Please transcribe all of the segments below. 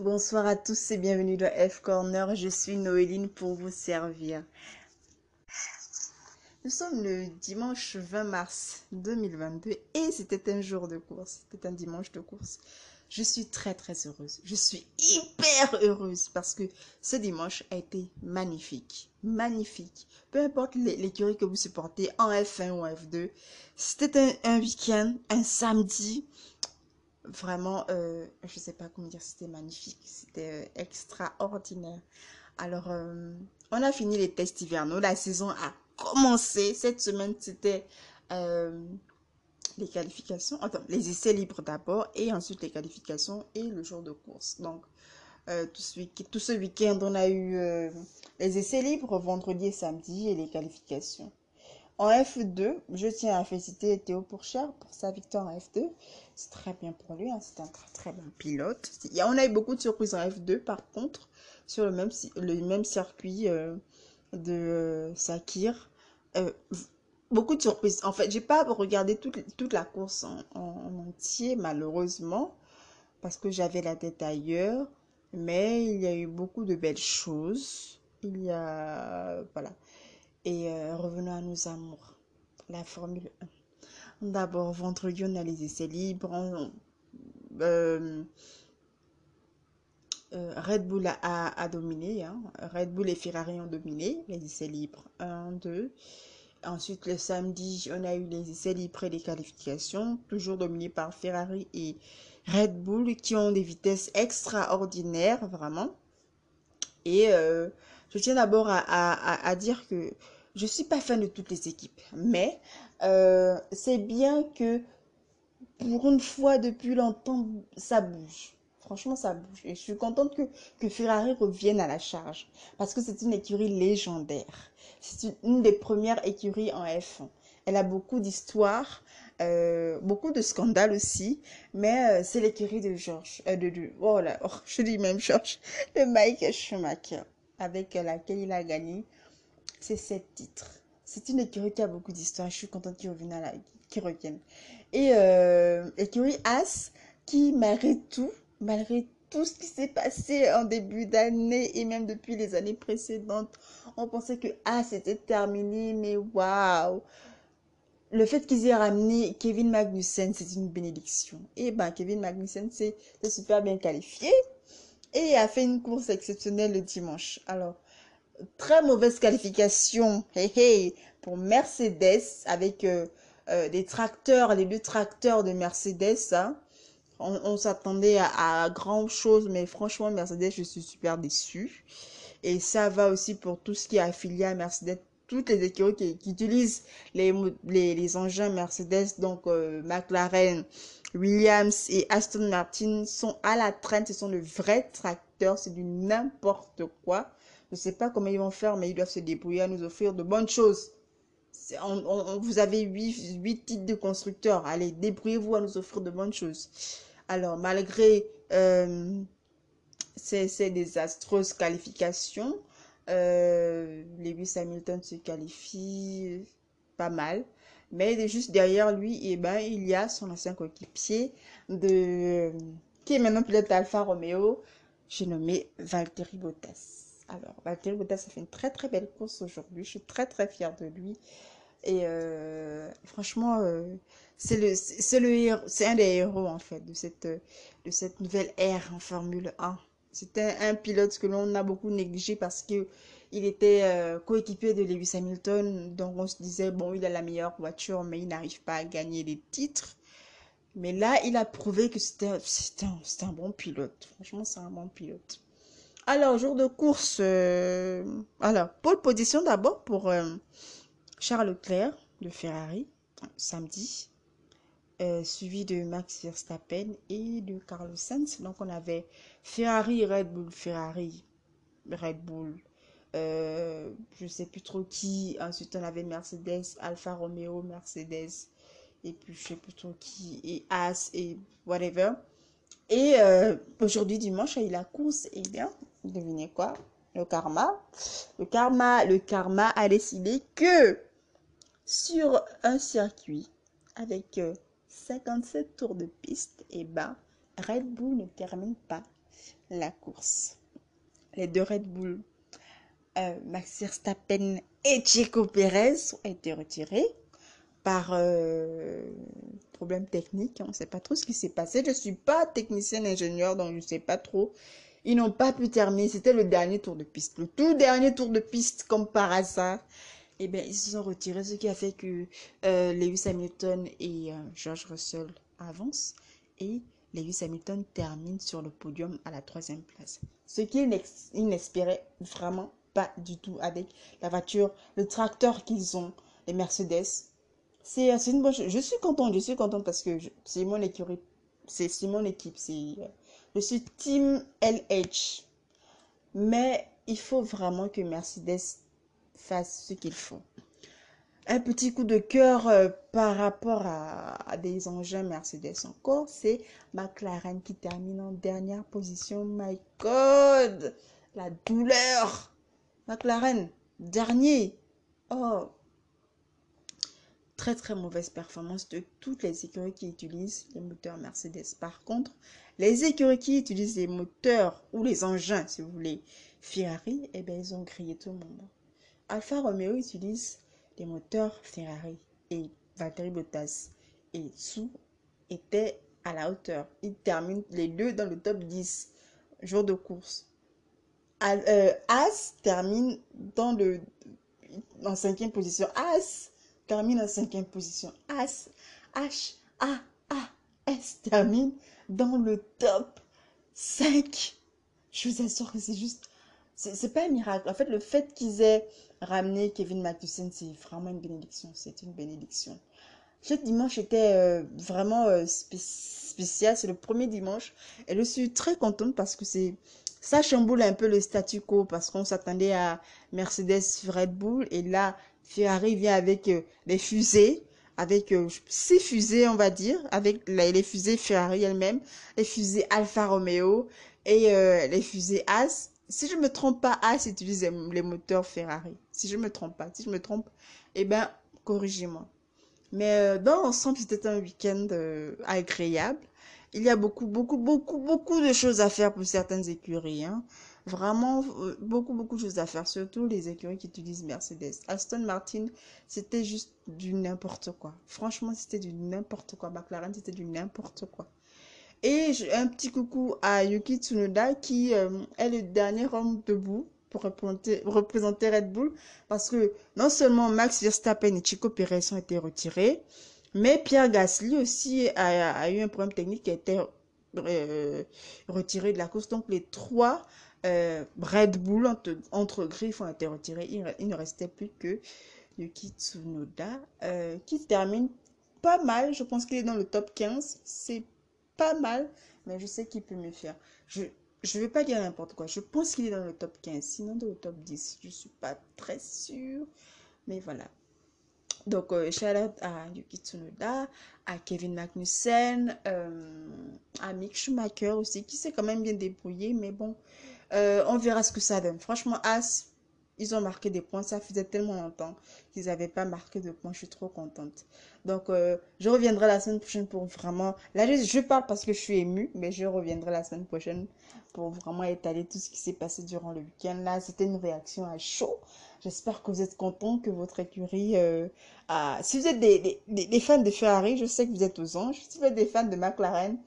Bonsoir à tous et bienvenue dans F Corner. Je suis Noéline pour vous servir. Nous sommes le dimanche 20 mars 2022 et c'était un jour de course. C'était un dimanche de course. Je suis très très heureuse. Je suis hyper heureuse parce que ce dimanche a été magnifique. Magnifique. Peu importe l'écurie que vous supportez en F1 ou en F2. C'était un, un week-end, un samedi vraiment, euh, je sais pas comment dire, c'était magnifique, c'était euh, extraordinaire. Alors, euh, on a fini les tests hivernaux, la saison a commencé. Cette semaine, c'était les qualifications, attends, les essais libres d'abord et ensuite les qualifications et le jour de course. Donc, tout ce week-end, on a eu les essais libres vendredi et samedi et les qualifications. En F2, je tiens à féliciter Théo Pourchère pour sa victoire en F2. C'est très bien pour lui, hein. c'est un très très bon pilote. On a eu beaucoup de surprises en F2 par contre, sur le même, le même circuit euh, de euh, Sakir. Euh, beaucoup de surprises. En fait, j'ai pas regardé toute, toute la course en, en, entier, malheureusement, parce que j'avais la tête ailleurs. Mais il y a eu beaucoup de belles choses. Il y a. Voilà. Et euh, revenons à nos amours. La Formule 1. D'abord, vendredi, on a les essais libres. Red Bull a, a, dominé. Hein. Red Bull et Ferrari ont dominé les essais libres. 1, 2. Ensuite, le samedi, on a eu les essais libres et les qualifications, toujours dominés par Ferrari et Red Bull, qui ont des vitesses extraordinaires, vraiment. Et euh, je tiens d'abord à, à, dire que je suis pas fan de toutes les équipes, mais euh, c'est bien que pour une fois depuis longtemps, ça bouge. Franchement, ça bouge. Et je suis contente que, que Ferrari revienne à la charge. Parce que c'est une écurie légendaire. C'est une, des premières écuries en F1. Elle a beaucoup d'histoires, euh, beaucoup de scandales aussi. Mais euh, c'est l'écurie de George. De, oh oh, je dis même George. De Mike Schumacher. Avec laquelle il a gagné c'est sept titres. C'est une écurie qui a beaucoup d'histoire. Je suis contente qu'ils reviennent. À la... qu'ils reviennent. Et euh, écurie As qui, malgré tout, malgré tout ce qui s'est passé en début d'année et même depuis les années précédentes, on pensait que As était terminé, mais waouh! Le fait qu'ils aient ramené Kevin Magnussen, c'est une bénédiction. Et ben, Kevin Magnussen s'est super bien qualifié et a fait une course exceptionnelle le dimanche. Alors, très mauvaise qualification hey, pour Mercedes avec euh, euh, des tracteurs, les deux tracteurs de Mercedes. Hein. On, s'attendait à, grand chose, mais franchement, Mercedes, je suis super déçue. Et ça va aussi pour tout ce qui est affilié à Mercedes. Toutes les écuries qui, utilisent les, les, les, engins Mercedes, donc euh, McLaren, Williams et Aston Martin sont à la traîne. Ce sont de vrais tracteurs. C'est du n'importe quoi. Je ne sais pas comment ils vont faire, mais ils doivent se débrouiller à nous offrir de bonnes choses. On, vous avez huit, huit titres de constructeurs. Allez, débrouillez-vous à nous offrir de bonnes choses. Alors, malgré euh, ces, ces, désastreuses qualifications, euh, Lewis Hamilton se qualifie pas mal. Mais juste derrière lui, eh ben, il y a son ancien coéquipier de qui est maintenant pilote Alfa Romeo, j'ai nommé Valtteri Bottas. Alors, Valtteri Bottas a fait une très très belle course aujourd'hui. Je suis très très fière de lui. Et euh, franchement, euh, c'est un des héros en fait de cette de cette nouvelle ère en Formule 1. C'était un pilote que l'on a beaucoup négligé parce que il était euh, coéquipier de Lewis Hamilton, donc on se disait bon, il a la meilleure voiture, mais il n'arrive pas à gagner les titres. Mais là, il a prouvé que c'était c'était un bon pilote. Franchement, c'est un bon pilote. Alors, jour de course, euh, alors, pole position d'abord pour euh, Charles Leclerc de Ferrari, samedi, euh, suivi de Max Verstappen et de Carlos Sainz. Donc, on avait Ferrari, Red Bull, Ferrari, Red Bull, je sais plus trop qui. Ensuite, on avait Mercedes, Alfa Romeo, Mercedes, et puis je sais plus trop qui, et As, et whatever. Et aujourd'hui, dimanche, il y a course. Et bien, devinez quoi? Le karma. Le karma, le karma a décidé que sur un circuit avec 57 euh, tours de piste, et eh ben, Red Bull ne termine pas. la course. Les deux Red Bull, euh, Max Verstappen et Checo Pérez ont été retirés par euh, problème technique. On ne sait pas trop ce qui s'est passé. Je ne suis pas technicien ingénieur, donc je ne sais pas trop. Ils n'ont pas pu terminer. C'était le dernier tour de piste. Le tout dernier tour de piste, comme par hasard. Eh bien, ils se sont retirés, ce qui a fait que euh, Lewis Hamilton et euh, George Russell avancent. Et Lewis Hamilton termine sur le podium à la troisième place. Ce qui est inespéré, vraiment pas du tout avec la voiture, le tracteur qu'ils ont, les Mercedes. C'est une bonne chose. Je suis contente, je suis contente parce que c'est mon c'est mon équipe. C'est, je suis Team LH. Mais il faut vraiment que Mercedes fasse ce qu'il faut. Un petit coup de cœur euh, par rapport à, des engins Mercedes encore, c'est McLaren qui termine en dernière position. My God, la douleur. McLaren, dernier. Oh, très très mauvaise performance de toutes les écuries qui utilisent les moteurs Mercedes. Par contre, les écuries qui utilisent les moteurs ou les engins, si vous voulez, Ferrari, eh bien, ils ont grillé tout le monde. Alfa Romeo utilise les moteurs Ferrari et Valtteri Bottas et Sou était à la hauteur. Ils terminent les deux dans le top 10 jour de course. Euh, As termine dans le en cinquième position. As termine en cinquième position. As H A A S termine dans le top 5. Je vous assure que c'est juste c'est pas un miracle. En fait, le fait qu'ils aient ramené Kevin Magnussen, c'est vraiment une bénédiction. C'est une bénédiction. Ce dimanche était euh, vraiment euh, spécial. C'est le premier dimanche. Et je suis très contente parce que c'est ça chamboule un peu le statu quo parce qu'on s'attendait à Mercedes Red Bull et là Ferrari vient avec euh, les fusées avec six fusées on va dire avec les, fusées Ferrari elles-mêmes les fusées Alfa Romeo et les fusées As si je me trompe pas, As utilise les moteurs Ferrari. Si je me trompe pas, si je me trompe, eh bien, corrigez-moi. Mais euh, dans l'ensemble, c'était un week-end euh, agréable. Il y a beaucoup, beaucoup, beaucoup, beaucoup de choses à faire pour certaines écuries. Hein. Vraiment, euh, beaucoup, beaucoup de choses à faire. Surtout les écuries qui utilisent Mercedes. Aston Martin, c'était juste du n'importe quoi. Franchement, c'était du n'importe quoi. McLaren, c'était du n'importe quoi. Et un petit coucou à Yuki Tsunoda qui euh, est le dernier homme debout pour représenter, Red Bull parce que non seulement Max Verstappen et Chico Perez ont été retirés, mais Pierre Gasly aussi a, eu un problème technique qui a été euh, retiré de la course. Donc les trois euh, Red Bull entre, entre, griffes ont été retirés. Il, ne restait plus que Yuki Tsunoda qui termine pas mal. Je pense qu'il est dans le top 15. C'est pas mal, mais je sais qu'il peut me faire. Je je vais pas dire n'importe quoi. Je pense qu'il est dans le top 15, sinon dans le top 10. Je suis pas très sûre, mais voilà. Donc, euh, shout out à Yuki Tsunoda, à Kevin Magnussen, euh, à Mick Schumacher aussi, qui s'est quand même bien débrouillé, mais bon, euh, on verra ce que ça donne. Franchement, As, ils ont marqué des points. Ça faisait tellement longtemps qu'ils n'avaient pas marqué de points. Je suis trop contente. Donc, euh, je reviendrai la semaine prochaine pour vraiment... Là, je, parle parce que je suis émue, mais je reviendrai la semaine prochaine pour vraiment étaler tout ce qui s'est passé durant le week-end. Là, c'était une réaction à chaud. J'espère que vous êtes contents, que votre écurie... Euh. Si vous êtes des, des, des, fans de Ferrari, je sais que vous êtes aux anges. Si vous êtes des fans de McLaren,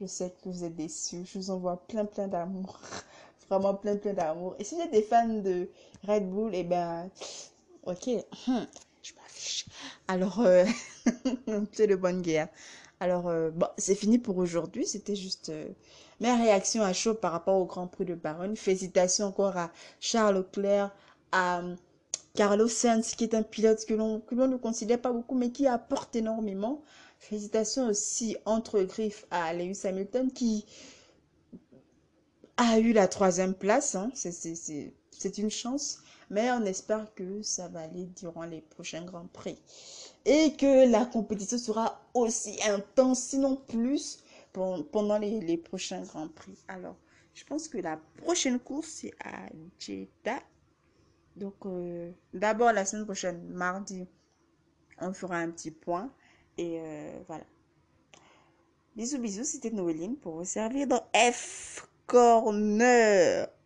je sais que vous êtes déçus. Je vous envoie plein, plein d'amour. Vraiment plein, plein d'amour. Et si êtes des fans de Red Bull, et eh ben, ok, hmm, je m'affiche. Alors, euh, c'est de bonne guerre. Alors, euh, bon, c'est fini pour aujourd'hui. C'était juste euh, ma réaction à chaud par rapport au Grand Prix de Baronne. Félicitations encore à Charles Leclerc, à Carlos Sainz, qui est un pilote que l'on ne considère pas beaucoup, mais qui apporte énormément. Félicitations aussi entre griffes à Lewis Hamilton, qui a eu la troisième place. Hein. C'est une chance. Mais on espère que ça va aller durant les prochains Grands Prix. Et que la compétition sera aussi intense, sinon plus, pendant les, prochains Grands Prix. Alors, je pense que la prochaine course, c'est à Jeddah. Donc, euh, d'abord, la semaine prochaine, mardi, on fera un petit point. Et euh, voilà. Bisous, bisous, c'était Noéline pour vous servir dans F corner.